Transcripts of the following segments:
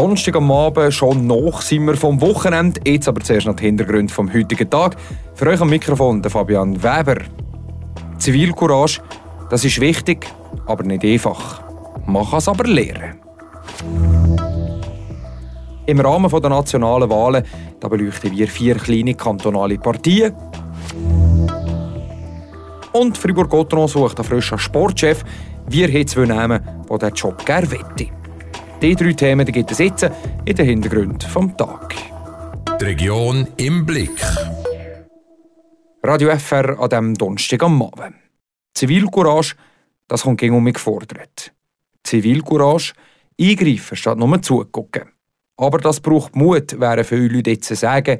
Donnerstag am Abend, schon noch sind wir vom Wochenende. Jetzt aber zuerst noch die Hintergründe vom heutigen Tag. Für euch am Mikrofon der Fabian Weber. Zivilcourage, das ist wichtig, aber nicht einfach. Kann es aber lernen. Im Rahmen der nationalen Wahlen da beleuchten wir vier kleine kantonale Partien. Und Fribourg-Gotteron sucht einen frischen Sportchef. Wir haben zwei Namen, die diesen Job gerne wette. Diese drei Themen die gibt es jetzt in den Hintergrund vom Tag. Die Region im Blick. Radio FR an diesem Donnerstag am Abend. Zivilcourage, das kommt gegen mich gefordert. Zivilcourage, eingreifen statt nur zugucken. Aber das braucht Mut, wären viele Leute jetzt sagen.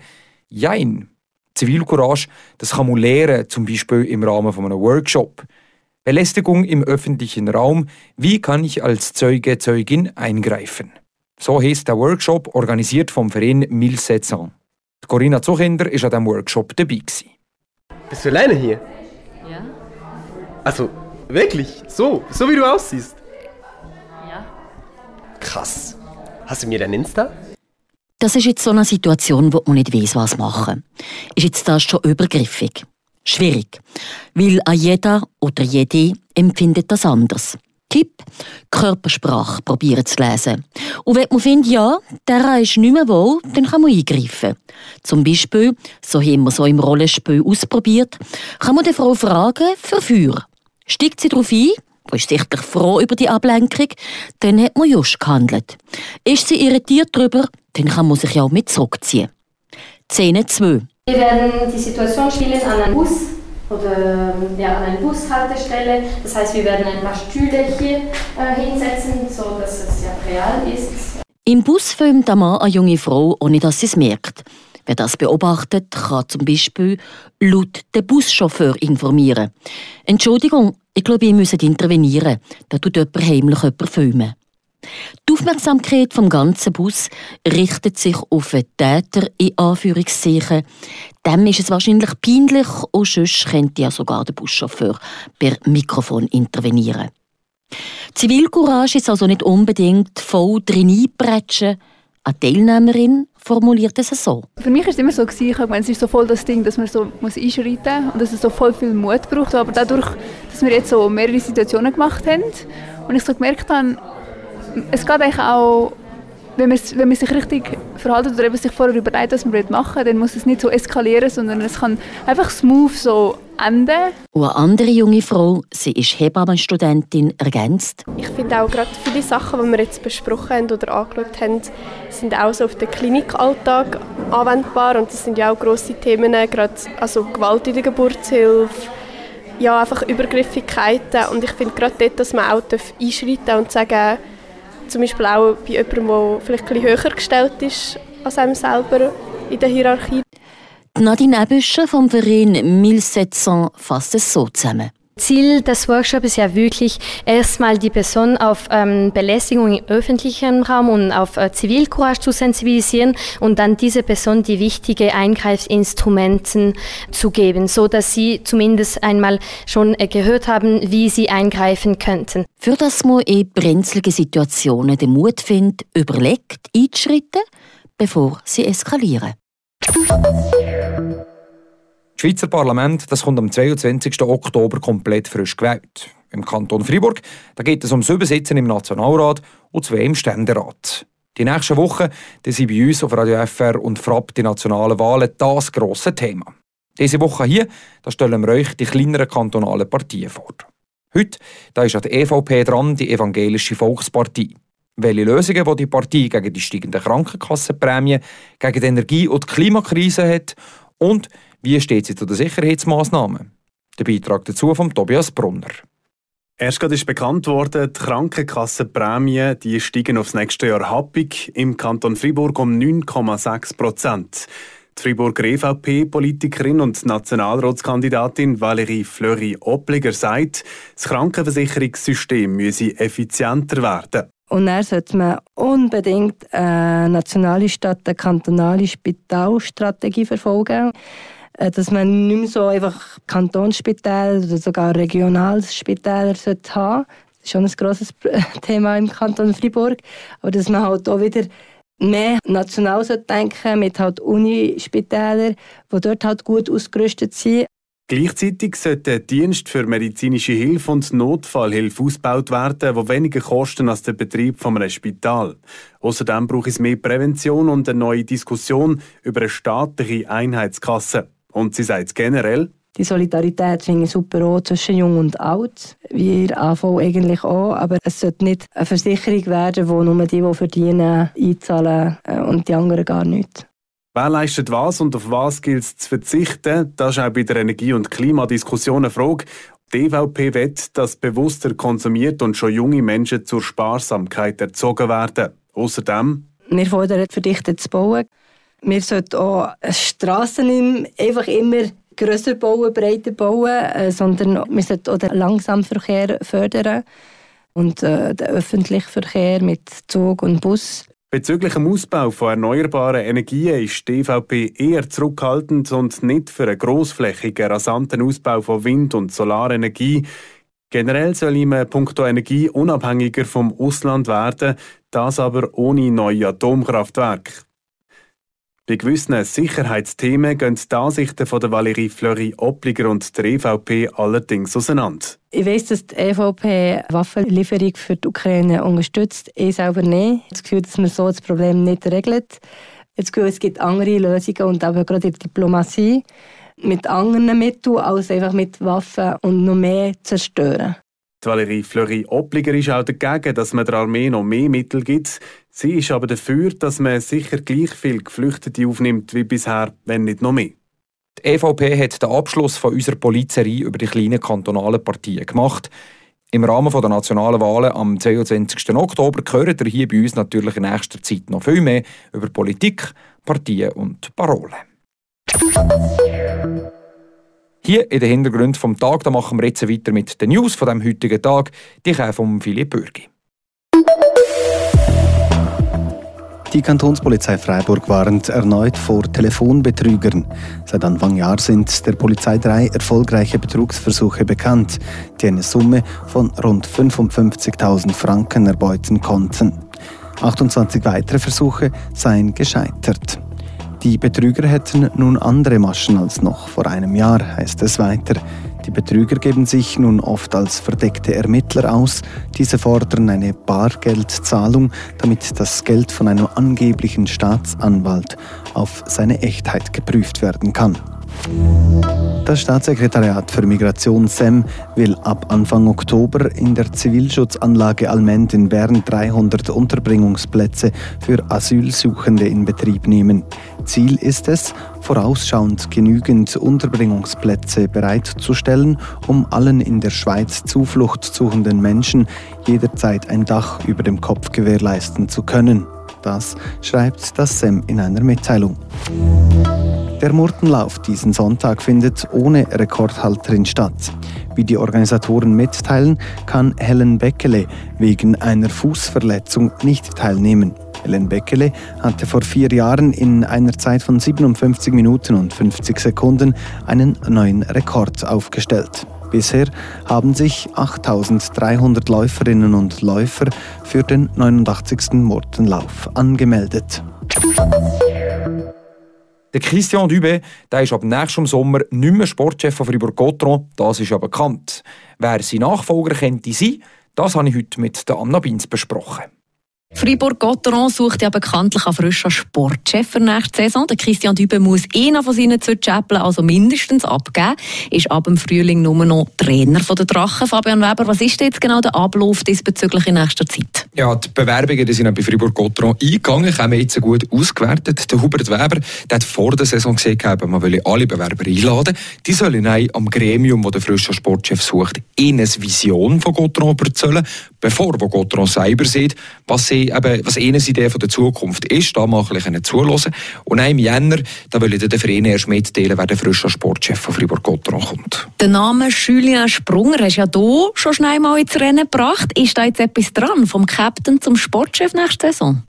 Jein. Zivilcourage, das kann man lernen, zum Beispiel im Rahmen von einem Workshop. Belästigung im öffentlichen Raum. Wie kann ich als Zeuge, Zeugin eingreifen? So heißt der Workshop, organisiert vom Verein 1700. Corinna Zuchinder war an diesem Workshop dabei. Bist du alleine hier? Ja. Also, wirklich? So? So wie du aussiehst? Ja. Krass. Hast du mir dein Insta? Das ist jetzt so eine Situation, wo man nicht weiß, was machen. Ist jetzt das schon übergriffig? Schwierig, weil an jeder oder jede empfindet das anders. Tipp: Körpersprache probieren zu lesen. Und wenn man findet, ja, der ist nicht mehr wohl, dann kann man eingreifen. Zum Beispiel, so haben wir so im Rollenspiel ausprobiert, kann man die Frau fragen, für Feuer. Steigt sie darauf ein, man ist sichtlich froh über die Ablenkung, dann hat man just gehandelt. Ist sie irritiert darüber, dann kann man sich ja auch mit zurückziehen. Szene 2. Wir werden die Situation spielen an einem Bus oder ja, an einer Bushaltestelle. Das heißt, wir werden ein paar Stühle hier äh, hinsetzen, so dass es ja real ist. Im Bus filmt ein Mann eine junge Frau, ohne dass sie es merkt. Wer das beobachtet, kann zum Beispiel laut den Buschauffeur informieren. Entschuldigung, ich glaube, ihr müsst intervenieren. Da tut jemand heimlich jemand filmen. Aufmerksamkeit vom ganzen Bus richtet sich auf den Täter in Anführungszeichen. Dem ist es wahrscheinlich peinlich und sonst könnte ja sogar der Buschauffeur per Mikrofon intervenieren. Zivilcourage ist also nicht unbedingt voll drin einbretschen. Eine Teilnehmerin formuliert es so. Für mich war es immer so, ich meine, es ist so voll das Ding, dass man so muss einschreiten muss und dass es so voll viel Mut braucht. Aber dadurch, dass wir jetzt so mehrere Situationen gemacht haben und ich so gemerkt habe, es geht eigentlich auch, wenn man, wenn man sich richtig verhält oder eben sich vorher überlegt, was man machen will, dann muss es nicht so eskalieren, sondern es kann einfach smooth so enden. Und eine andere junge Frau, sie ist Hebammenstudentin, ergänzt. Ich finde auch gerade viele Sachen, die wir jetzt besprochen haben oder angeschaut haben, sind auch so auf den Klinikalltag anwendbar und das sind ja auch grosse Themen, gerade also Gewalt in der Geburtshilfe, ja, einfach Übergriffigkeiten und ich finde gerade dort, dass man auch einschreiten und sagen zum Beispiel auch bei jemandem, der vielleicht ein höher gestellt ist als einem selber in der Hierarchie. Nadine Ebüscher vom Verein 1700 fasst es so zusammen. Ziel des Workshops ist ja wirklich erstmal die Person auf ähm, Belästigung im öffentlichen Raum und auf äh, Zivilcourage zu sensibilisieren und dann diese Person die wichtigen Eingreifsinstrumenten zu geben, so dass sie zumindest einmal schon äh, gehört haben, wie sie eingreifen könnten. Für das man in brenzlige Situationen den Mut findet, überlegt, einzuschreiten, bevor sie eskalieren. Das Schweizer Parlament das kommt am 22. Oktober komplett frisch gewählt. Im Kanton Freiburg da geht es um sieben Sitze im Nationalrat und zwei im Ständerat. Die nächsten Wochen die sind bei uns auf Radio FR und FRAP die nationalen Wahlen das grosse Thema. Diese Woche hier da stellen wir euch die kleineren kantonalen Partien vor. Heute da ist an der EVP dran, die Evangelische Volkspartie. Welche Lösungen die, die Partei gegen die steigenden Krankenkassenprämien, gegen die Energie- und die Klimakrise hat und wie steht sie zu den Sicherheitsmaßnahmen? Der Beitrag dazu von Tobias Brunner. Erst gerade ist bekannt worden, die Krankenkassenprämien die steigen aufs nächste Jahr happig im Kanton Fribourg um 9,6 Prozent. Die Friburger EVP-Politikerin und Nationalratskandidatin Valérie Fleury-Opliger sagt, das Krankenversicherungssystem müsse effizienter werden. Und dann sollte man unbedingt eine nationale statt eine kantonale Spitalstrategie verfolgen. Äh, dass man nicht mehr so einfach Kantonsspitäler oder sogar Regionalspitäler haben sollte. Das schon ein grosses Thema im Kanton Freiburg. Aber dass man halt auch wieder mehr national denken mit halt Unispitälern, die dort halt gut ausgerüstet sind. Gleichzeitig sollte der Dienst für medizinische Hilfe und Notfallhilfe ausgebaut werden, wo weniger kosten als der Betrieb von einem Spital. Außerdem braucht es mehr Prävention und eine neue Diskussion über eine staatliche Einheitskasse. Und sie sagt generell, die Solidarität finde ich super auch zwischen Jung und Alt. Wir AV eigentlich auch, aber es sollte nicht eine Versicherung werden, wo nur die, die verdienen, einzahlen äh, und die anderen gar nicht. Wer leistet was und auf was gilt es zu verzichten? Das ist auch bei der Energie- und Klimadiskussion eine Frage. Die EVP wett, dass bewusster konsumiert und schon junge Menschen zur Sparsamkeit erzogen werden. Außerdem. Wir fordern verdichtet zu bauen. Wir sollten auch Straßen einfach immer grösser bauen, breiter bauen, äh, sondern wir sollten auch den Langsamverkehr fördern und äh, den öffentlichen Verkehr mit Zug und Bus Bezüglich dem Ausbau von erneuerbaren Energien ist die EVP eher zurückhaltend und nicht für einen grossflächigen, rasanten Ausbau von Wind- und Solarenergie. Generell soll ihm punkto Energie unabhängiger vom Ausland werden, das aber ohne neue Atomkraftwerke. Bei gewissen Sicherheitsthemen gehen die Ansichten von der Valerie Fleury-Oppliger und der EVP allerdings auseinander. Ich weiss, dass die EVP Waffenlieferung für die Ukraine unterstützt. Ich selber nicht. Das Gefühl, dass man so das Problem nicht regelt. Das Gefühl, es gibt andere Lösungen und aber gerade in der Diplomatie mit anderen Mitteln als einfach mit Waffen und noch mehr zerstören. Die Valerie Fleury-Oppliger ist auch dagegen, dass man der Armee noch mehr Mittel gibt. Sie ist aber dafür, dass man sicher gleich viele Geflüchtete aufnimmt wie bisher, wenn nicht noch mehr. Die EVP hat den Abschluss von unserer Polizei über die kleinen kantonalen Partien gemacht. Im Rahmen der nationalen Wahlen am 22. Oktober hören ihr hier bei uns natürlich in nächster Zeit noch viel mehr über Politik, Partien und Parolen. Hier in den Hintergrund vom Tag, da machen wir jetzt weiter mit den News von dem heutigen Tag. Die kommen von Philipp Bürgi. Die Kantonspolizei Freiburg warnt erneut vor Telefonbetrügern. Seit Anfang Jahr sind der Polizei drei erfolgreiche Betrugsversuche bekannt, die eine Summe von rund 55.000 Franken erbeuten konnten. 28 weitere Versuche seien gescheitert. Die Betrüger hätten nun andere Maschen als noch vor einem Jahr, heißt es weiter. Die Betrüger geben sich nun oft als verdeckte Ermittler aus. Diese fordern eine Bargeldzahlung, damit das Geld von einem angeblichen Staatsanwalt auf seine Echtheit geprüft werden kann. Das Staatssekretariat für Migration SEM will ab Anfang Oktober in der Zivilschutzanlage Almend in Bern 300 Unterbringungsplätze für Asylsuchende in Betrieb nehmen. Ziel ist es, vorausschauend genügend Unterbringungsplätze bereitzustellen, um allen in der Schweiz Zuflucht suchenden Menschen jederzeit ein Dach über dem Kopf gewährleisten zu können. Das schreibt das SEM in einer Mitteilung. Der Murtenlauf diesen Sonntag findet ohne Rekordhalterin statt. Wie die Organisatoren mitteilen, kann Helen Beckele wegen einer Fußverletzung nicht teilnehmen. Helen Beckele hatte vor vier Jahren in einer Zeit von 57 Minuten und 50 Sekunden einen neuen Rekord aufgestellt. Bisher haben sich 8300 Läuferinnen und Läufer für den 89. Murtenlauf angemeldet. Der Christian Dubé der ist ab nächstem Sommer nicht mehr Sportchef von Fribourg-Gotron, das ist ja bekannt. Wer sein Nachfolger könnte sein, das habe ich heute mit Anna Binz besprochen. Fribourg-Gotteron sucht ja bekanntlich einen frischen Sportchef für nächste Saison. Der Christian Dübe muss einen von seinen zwei Chapeln also mindestens abgeben. Ist ab dem Frühling nur noch Trainer der Drachen. Fabian Weber, was ist jetzt genau der Ablauf diesbezüglich in nächster Zeit? Ja, die Bewerbungen die sind bei Fribourg-Gotteron eingegangen, haben jetzt gut ausgewertet. Der Hubert Weber der hat vor der Saison gesehen, man will alle Bewerber einladen. Die sollen am Gremium, das der frische Sportchef sucht, ihnen eine Vision von Gotteron erzählen, bevor Gotteron selber sieht, was sie eben, was ihnen Idee von der Zukunft ist, da mal ein bisschen zuhören. Und im Jänner, da will ich den Verein erst mitteilen, wer der frische Sportchef von Fribourg-Gotteron kommt. Der Name Julien Sprunger hast ja hier schon schnell mal ins Rennen gebracht. Ist da jetzt etwas dran, vom Captain zum Sportchef nächste Saison?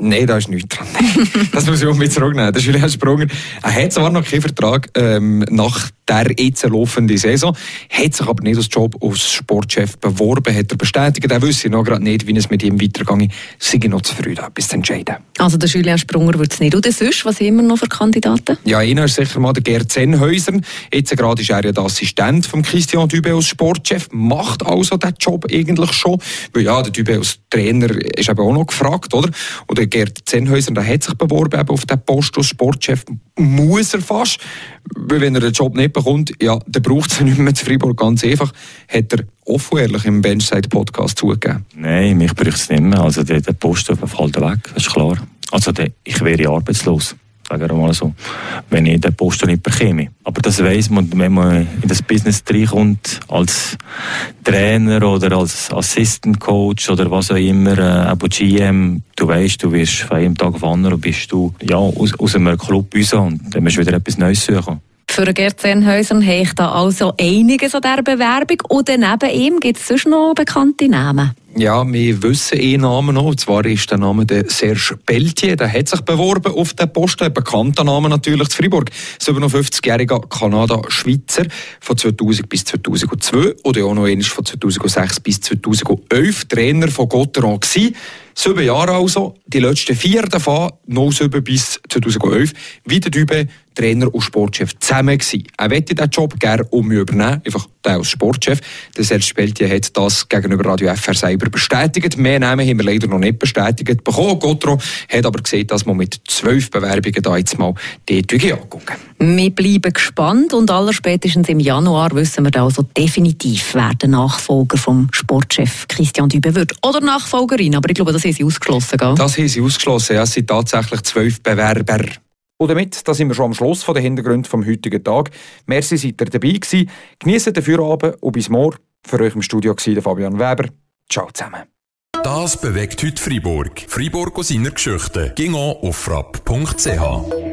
Nein, da ist nichts dran. das muss ich unbedingt zurücknehmen. Der Julien Sprunger, er hat zwar noch keinen Vertrag ähm, nach der jetzt laufenden Saison, hat sich aber nicht als Job als Sportchef beworben, hat er bestätigt. Er wüsste noch gerade nicht, wie es mit ihm weitergeht. Sei noch zu früh, etwas zu entscheiden. Also der Julien Sprunger wird es nicht. Und sonst, was haben wir noch für Kandidaten? Ja, einer ist sicher mal der Gerd Zenhäuser. Jetzt gerade ist er ja der Assistent von Christian Dübe als Sportchef, macht also den Job eigentlich schon. Weil ja, der Dübe als Trainer ist eben auch noch gefragt, oder? Und der Gerd Zenhäuser, der hat sich beworben auf den Post als Sportchef, muss er fast. Weil wenn er den Job nicht bekommt, ja, dann braucht es nicht mehr zu Freiburg. Ganz einfach, hat er offen ehrlich im Benchside-Podcast zugegeben. Nein, mich braucht es nicht mehr. Also der, der Posten fällt weg, das ist klar. Also der, ich wäre arbeitslos sagen wir mal so, wenn ich den Posten nicht bekäme. Aber das weiß man, wenn man in das Business reinkommt, als Trainer oder als Assistant Coach oder was auch immer, äh, auch GM, du weißt, du wirst von einem Tag auf den anderen bist du ja, aus, aus einem Club raus und dann musst du wieder etwas Neues suchen. Für Gerd Zehnhäuser habe ich da also einiges an dieser Bewerbung. Und neben ihm gibt es sonst noch bekannte Namen. Ja, wir wissen einen Namen noch, und zwar ist der Name der Serge Pelletier. Der hat sich beworben auf den Posten, ein bekannter Name natürlich, zu Fribourg. 57-jähriger Kanada-Schweizer von 2000 bis 2002 oder auch noch einmal von 2006 bis 2011 Trainer von Gotteron gewesen. Sieben Jahre also, die letzten vier davon, 07 bis 2011, wie der Dübe Trainer und Sportchef zusammen gewesen. Er wollte diesen Job gerne um mich übernehmen, einfach der als Sportchef. Der Serge hat das gegenüber Radio FR selber bestätigt. Mehr Namen haben wir leider noch nicht bestätigt bekommen. Gotro hat aber gesehen, dass man mit zwölf Bewerbungen da jetzt mal die Tüge angucken. Wir bleiben gespannt und allerspätestens im Januar wissen wir also definitiv, wer der Nachfolger vom Sportchef Christian Dübe wird. Oder Nachfolgerin, aber ich glaube, das haben sie ausgeschlossen. Gell? Das haben sie ausgeschlossen, ja. Es sind tatsächlich zwölf Bewerber. Und damit da sind wir schon am Schluss von der Hintergrund vom heutigen Tag. Merci, seid ihr dabei gewesen. Genießt den Feierabend und bis morgen. Für euch im Studio war Fabian Weber. Ciao zusammen. Das bewegt heute Freiburg. Freiburg aus seiner Geschichte. Ging auf frapp.ch.